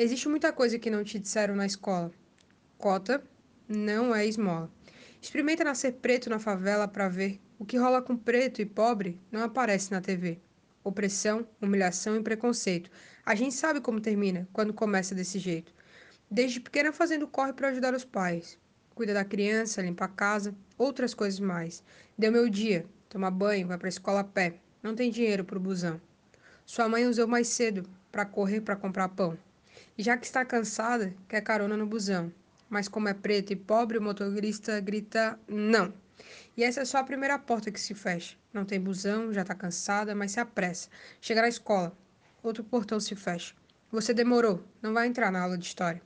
Existe muita coisa que não te disseram na escola. Cota não é esmola. Experimenta nascer preto na favela para ver. O que rola com preto e pobre não aparece na TV. Opressão, humilhação e preconceito. A gente sabe como termina quando começa desse jeito. Desde pequena fazendo corre para ajudar os pais. Cuida da criança, limpa a casa, outras coisas mais. Deu meu dia, toma banho, vai para a escola a pé. Não tem dinheiro para o busão. Sua mãe usou mais cedo para correr para comprar pão. Já que está cansada, quer carona no busão. Mas como é preto e pobre, o motorista grita não. E essa é só a primeira porta que se fecha. Não tem busão, já está cansada, mas se apressa. Chega na escola. Outro portão se fecha. Você demorou, não vai entrar na aula de história.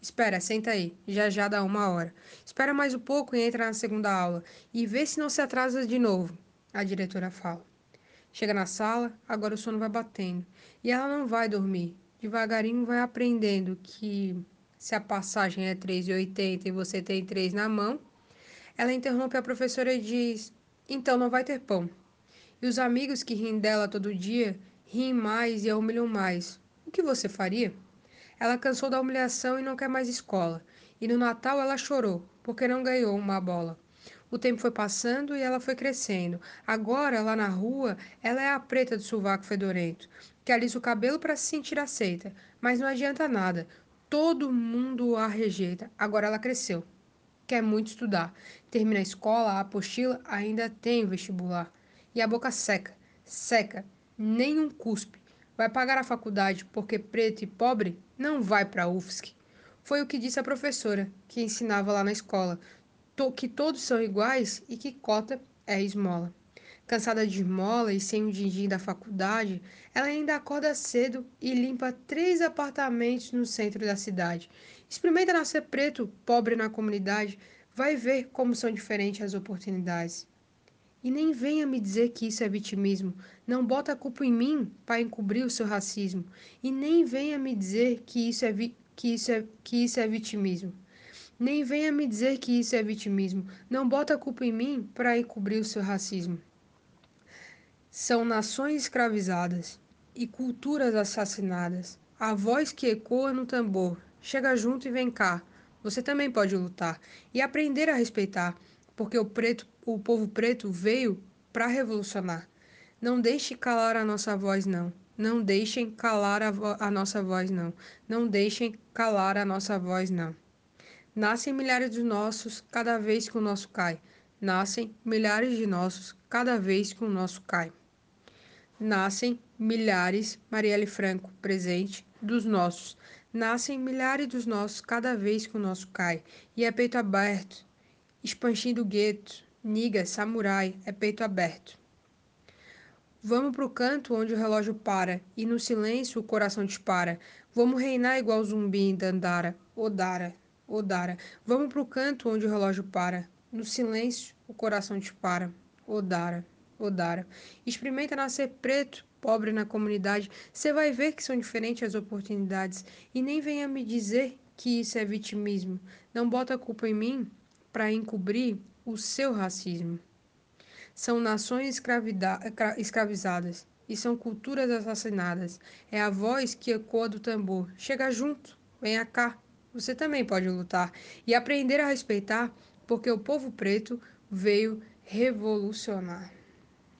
Espera, senta aí, já já dá uma hora. Espera mais um pouco e entra na segunda aula. E vê se não se atrasa de novo. A diretora fala. Chega na sala, agora o sono vai batendo. E ela não vai dormir devagarinho vai aprendendo que se a passagem é 3,80 e você tem 3 na mão, ela interrompe a professora e diz: Então não vai ter pão. E os amigos que riem dela todo dia riem mais e a humilham mais. O que você faria? Ela cansou da humilhação e não quer mais escola. E no Natal ela chorou, porque não ganhou uma bola. O tempo foi passando e ela foi crescendo. Agora, lá na rua, ela é a preta do sovaco fedorento que alisa o cabelo para se sentir aceita, mas não adianta nada. Todo mundo a rejeita. Agora ela cresceu. Quer muito estudar. Termina a escola, a apostila, ainda tem vestibular. E a boca seca, seca, nem um cuspe. Vai pagar a faculdade porque preto e pobre não vai para UFSC. Foi o que disse a professora, que ensinava lá na escola, que todos são iguais e que cota é esmola. Cansada de esmola e sem o din-din da faculdade, ela ainda acorda cedo e limpa três apartamentos no centro da cidade. Experimenta nascer preto, pobre na comunidade, vai ver como são diferentes as oportunidades. E nem venha me dizer que isso é vitimismo. Não bota a culpa em mim para encobrir o seu racismo. E nem venha me dizer que isso é, que isso é, que isso é vitimismo. Nem venha me dizer que isso é vitimismo. Não bota a culpa em mim para encobrir o seu racismo. São nações escravizadas e culturas assassinadas. A voz que ecoa no tambor. Chega junto e vem cá. Você também pode lutar e aprender a respeitar, porque o preto, o povo preto veio para revolucionar. Não deixe calar a nossa voz não. Não deixem calar a, a nossa voz não. Não deixem calar a nossa voz não. Nascem milhares de nossos cada vez que o nosso cai. Nascem milhares de nossos cada vez que o nosso cai nascem milhares, Marielle Franco, presente, dos nossos. Nascem milhares dos nossos cada vez que o nosso cai. E é peito aberto, expandindo gueto, niga, samurai, é peito aberto. Vamos pro canto onde o relógio para, e no silêncio o coração dispara. Vamos reinar igual zumbi em Dandara, Odara, Odara. Vamos pro canto onde o relógio para, no silêncio o coração dispara, Odara. Odara. Experimenta nascer preto, pobre na comunidade. Você vai ver que são diferentes as oportunidades. E nem venha me dizer que isso é vitimismo. Não bota a culpa em mim para encobrir o seu racismo. São nações escravizadas e são culturas assassinadas. É a voz que ecoa do tambor. Chega junto, venha cá. Você também pode lutar e aprender a respeitar, porque o povo preto veio revolucionar.